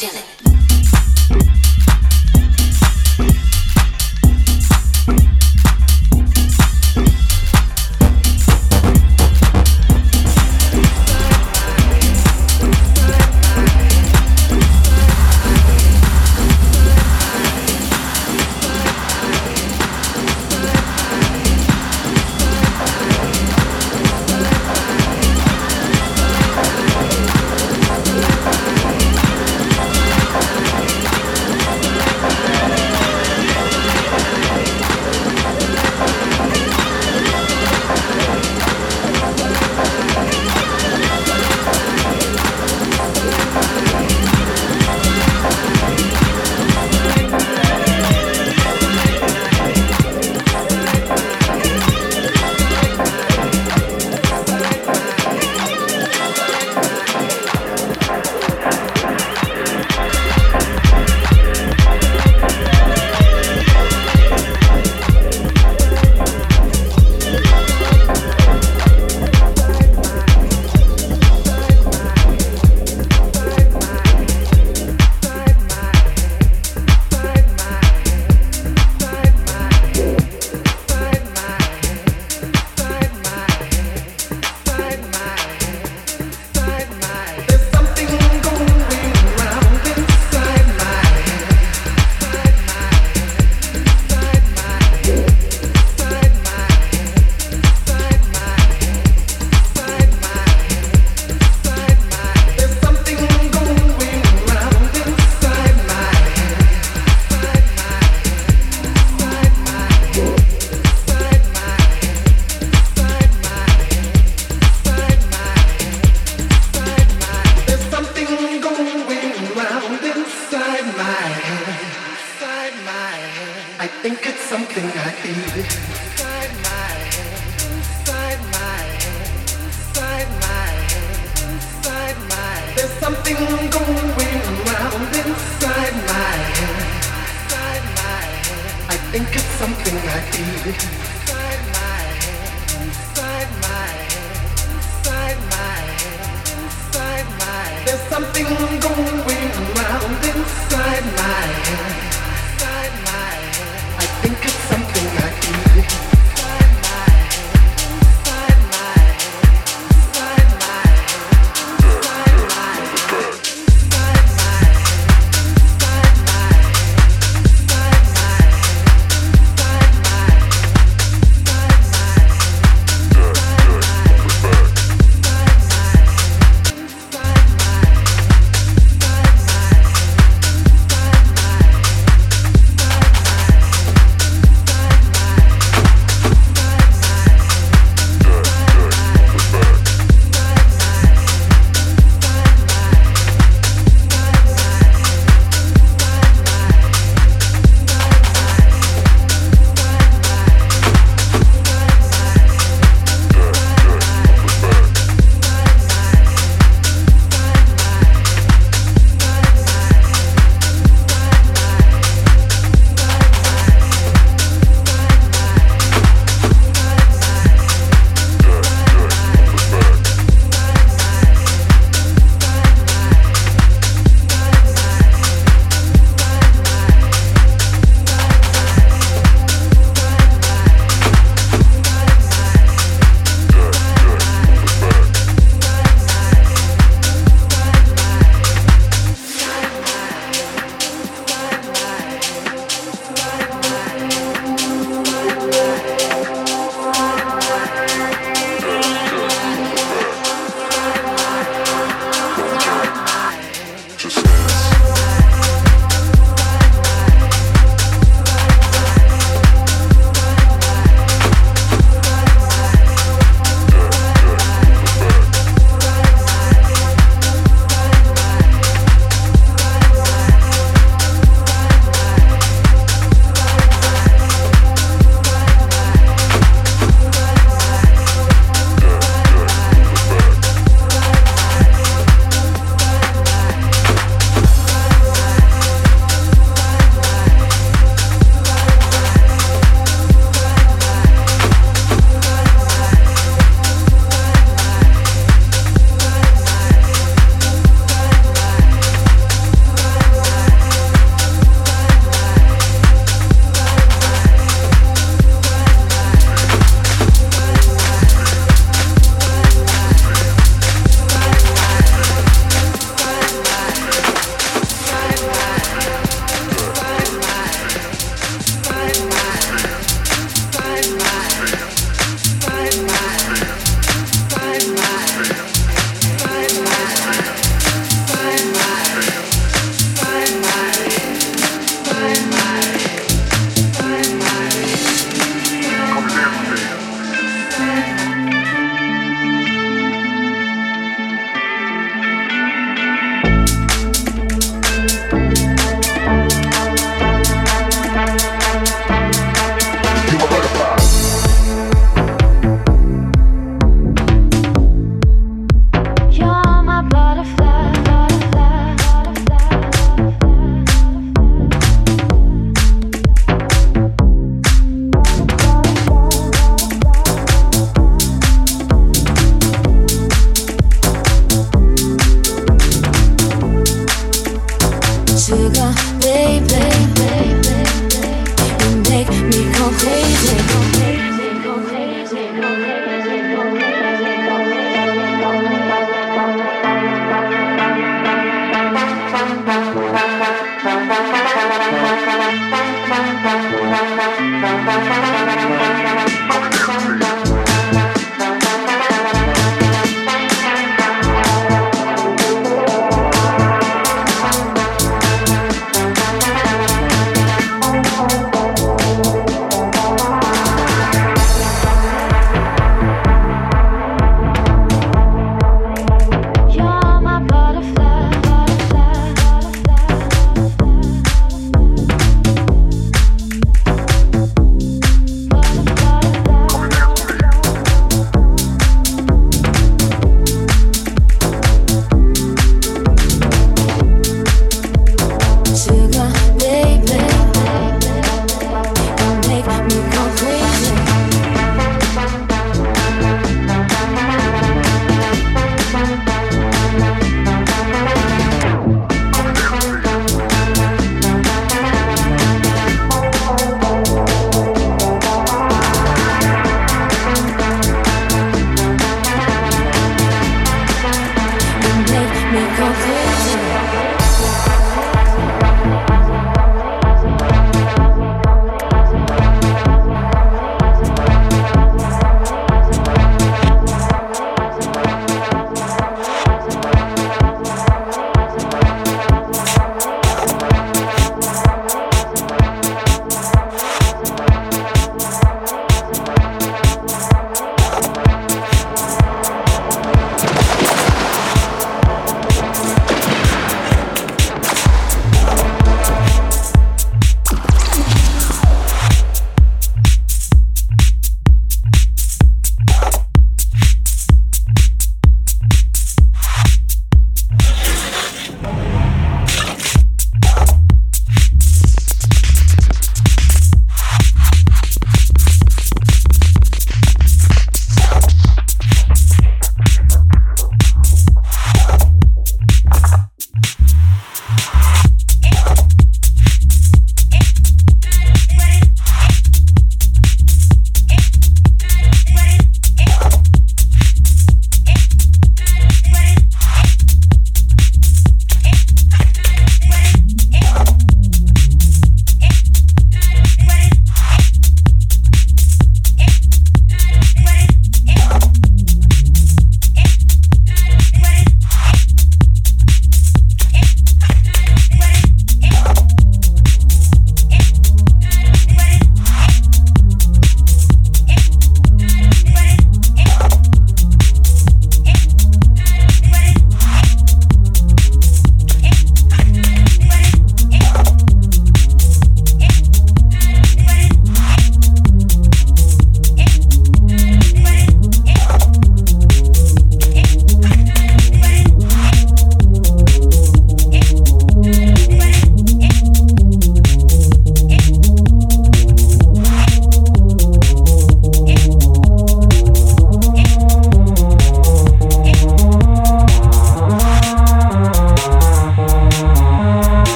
Dylan.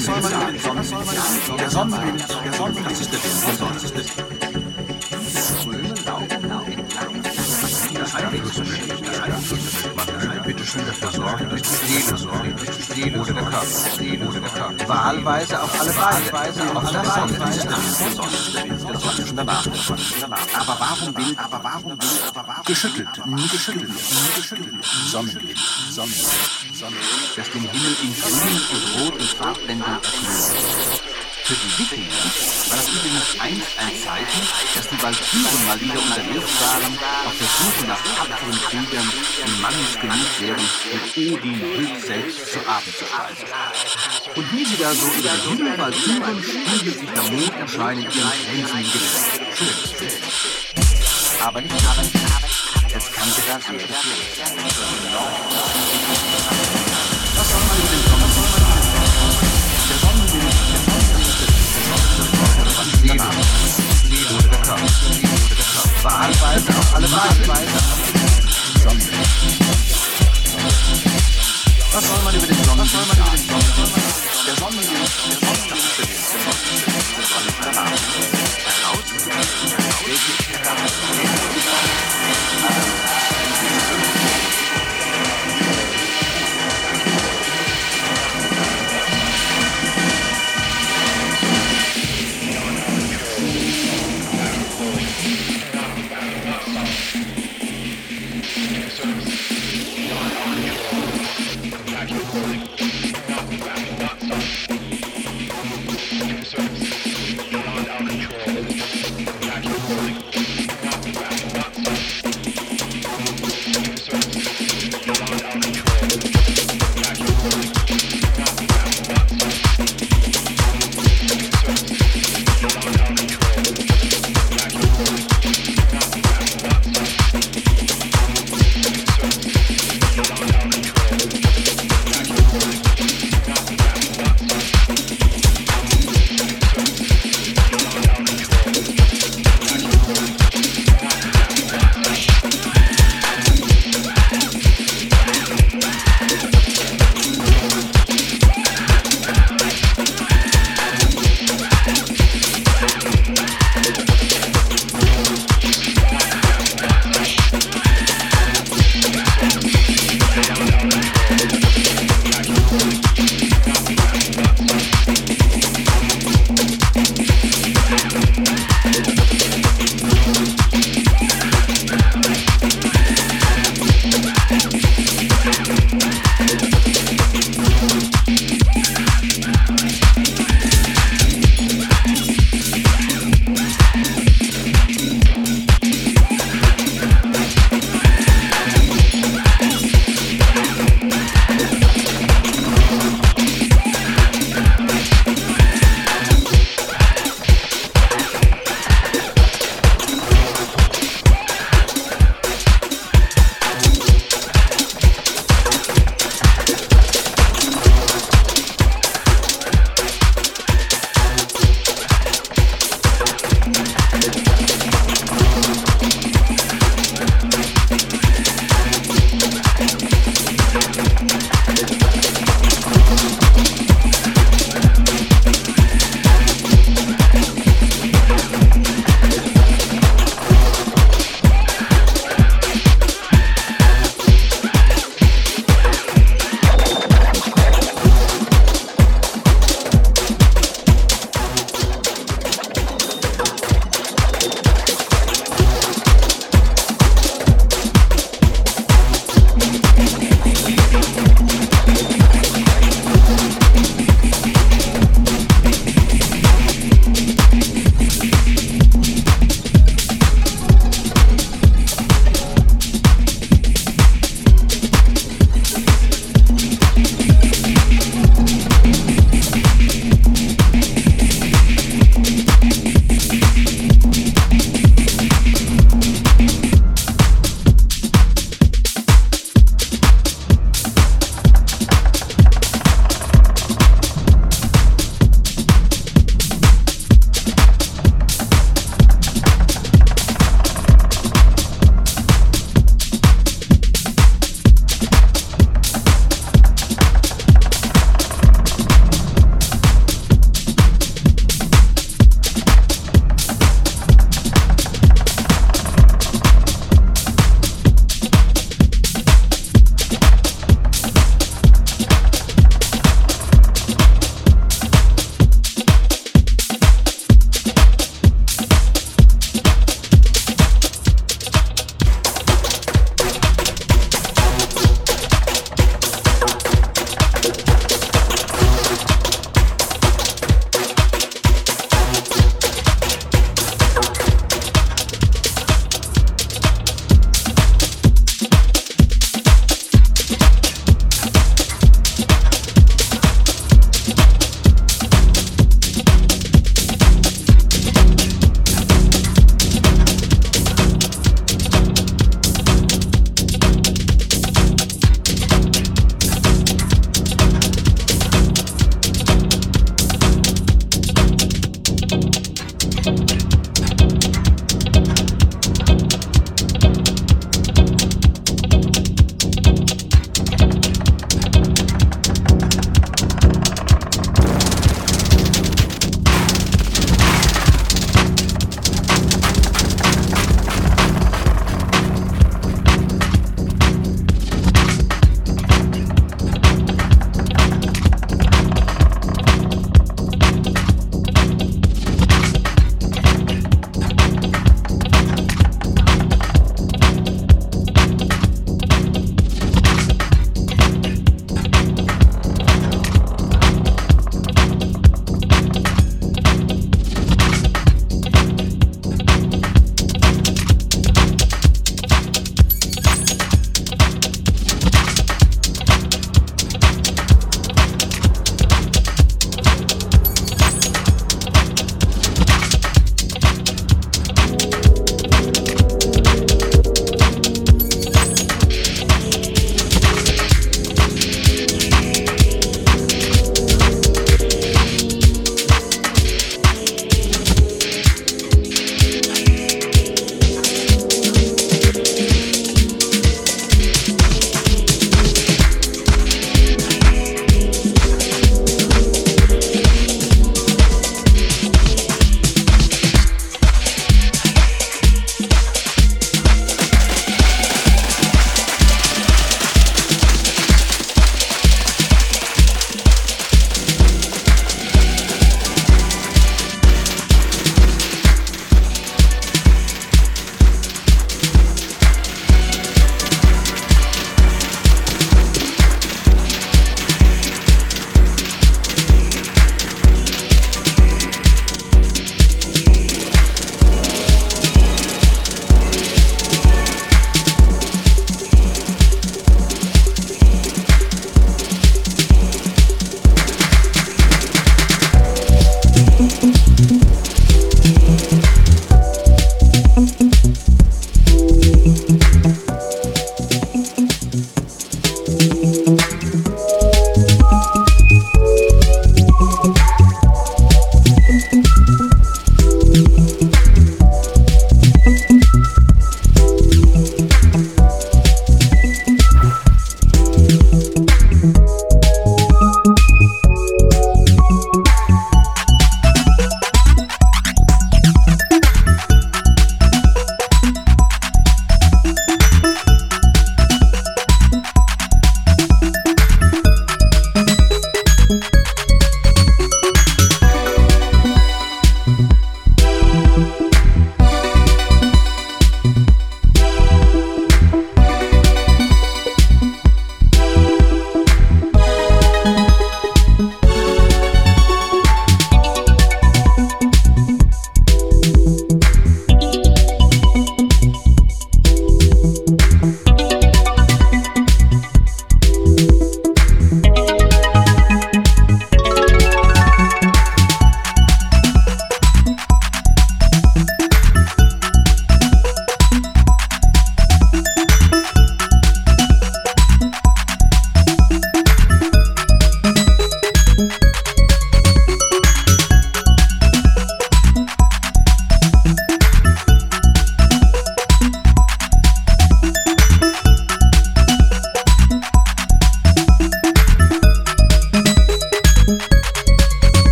Soll man Danach, danach. Aber warum will, aber warum will, aber warum? Geschüttelt, geschüttelt, geschüttelt. Sonnenwind, Sonnenwind, Sonnenwind. Das den Himmel in grünen und roten Farbblendern erfüllt. Für die Wikinger war das übrigens einst ein Zeichen, dass die Walküren mal wieder unterwegs waren, auf der Suche nach tapferen Kriegern, die Mannes genug wären, mit Odin höchst selbst zu Abend zu speisen. Und wie sie da so über den Himmel walküren, spiegelt sich der Monderschein in ihren glänzenden Gesichtern. Aber nicht aber es kann sogar sehr gefährlich sein. Oder der Körper. Wahlweise auch alle. Sonnenwind. Was soll man über den Sonnenwind sagen? Der Sonnenwind, der Sonnenwind,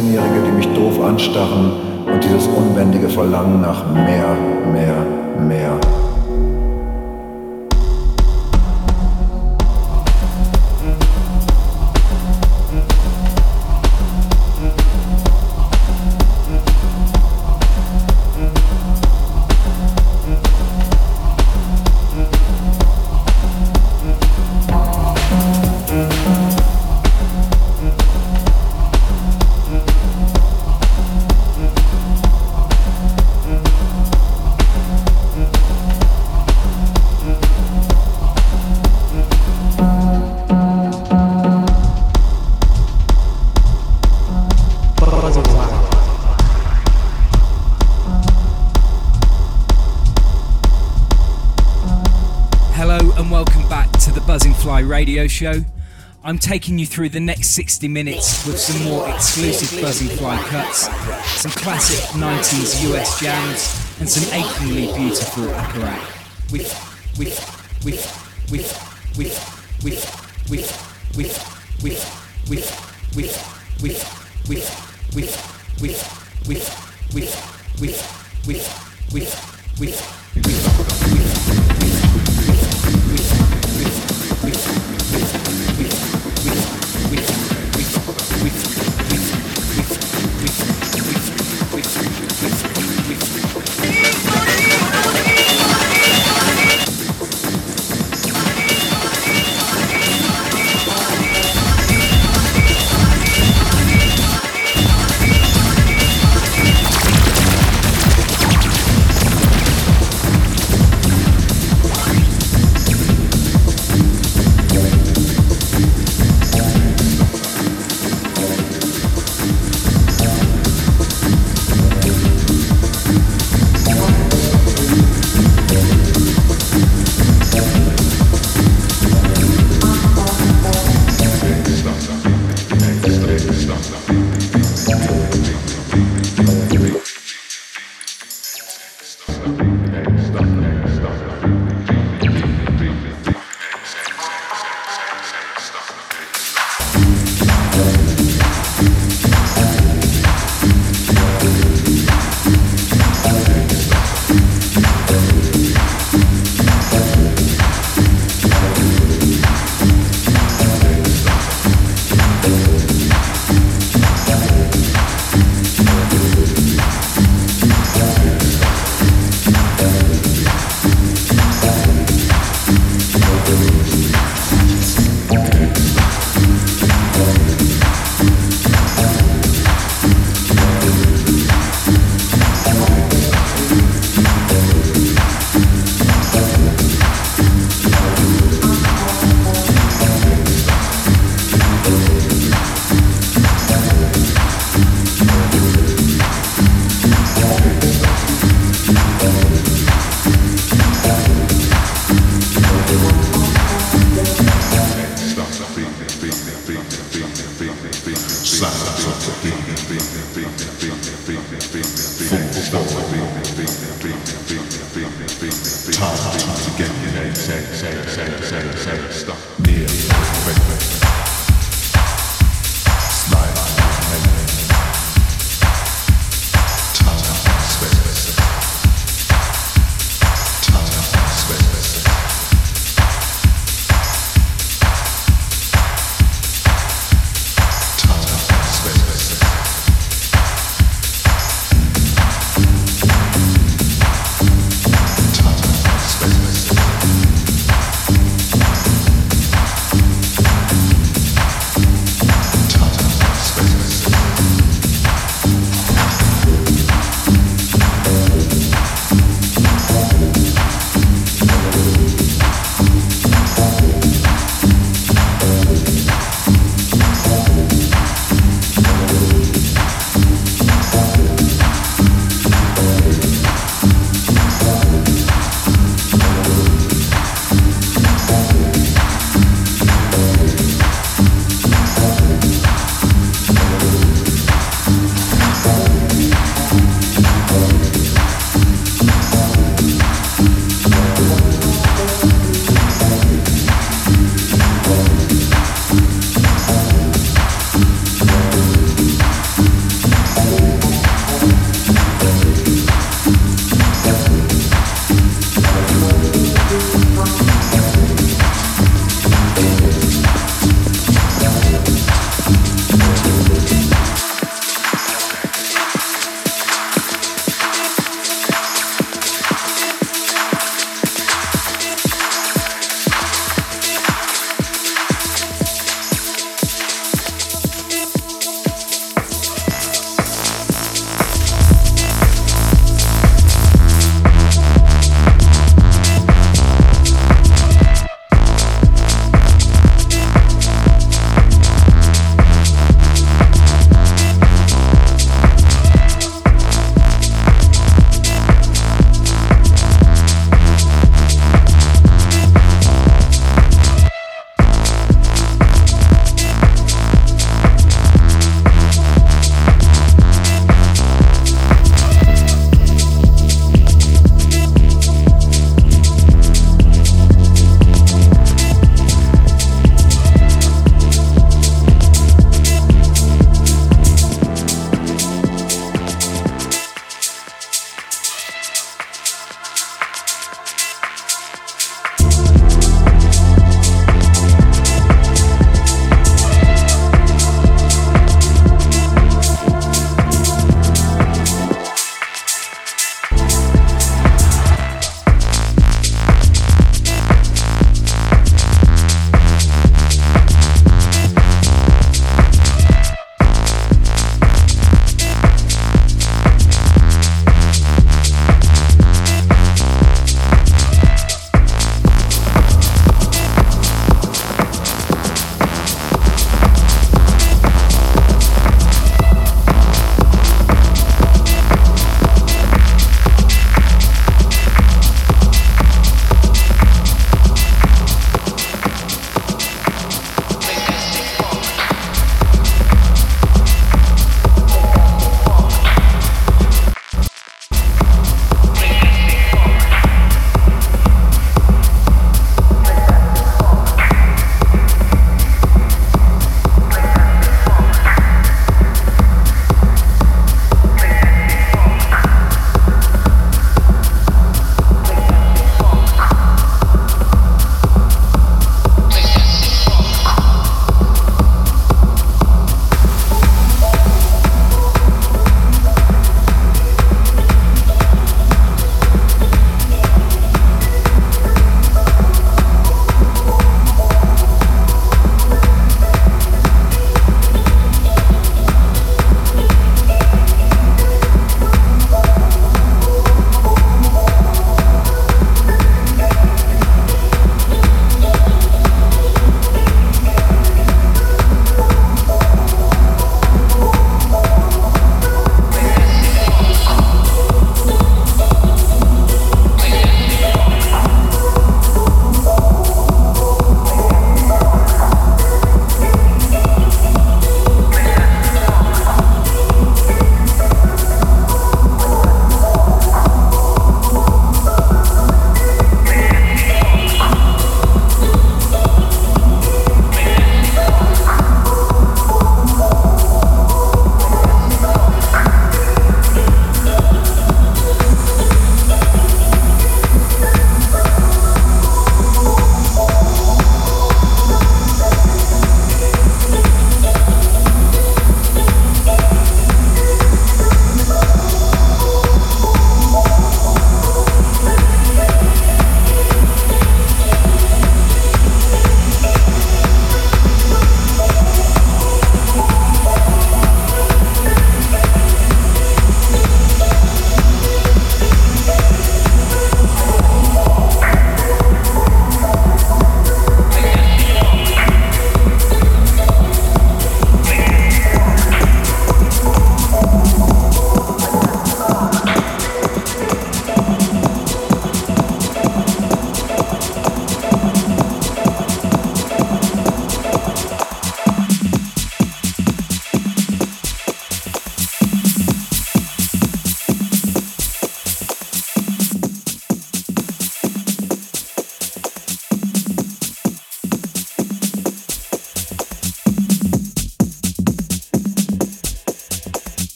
in the. Radio show. I'm taking you through the next 60 minutes with some more exclusive Buzzing Fly cuts, some classic 90s US jams, and some achingly beautiful with, with,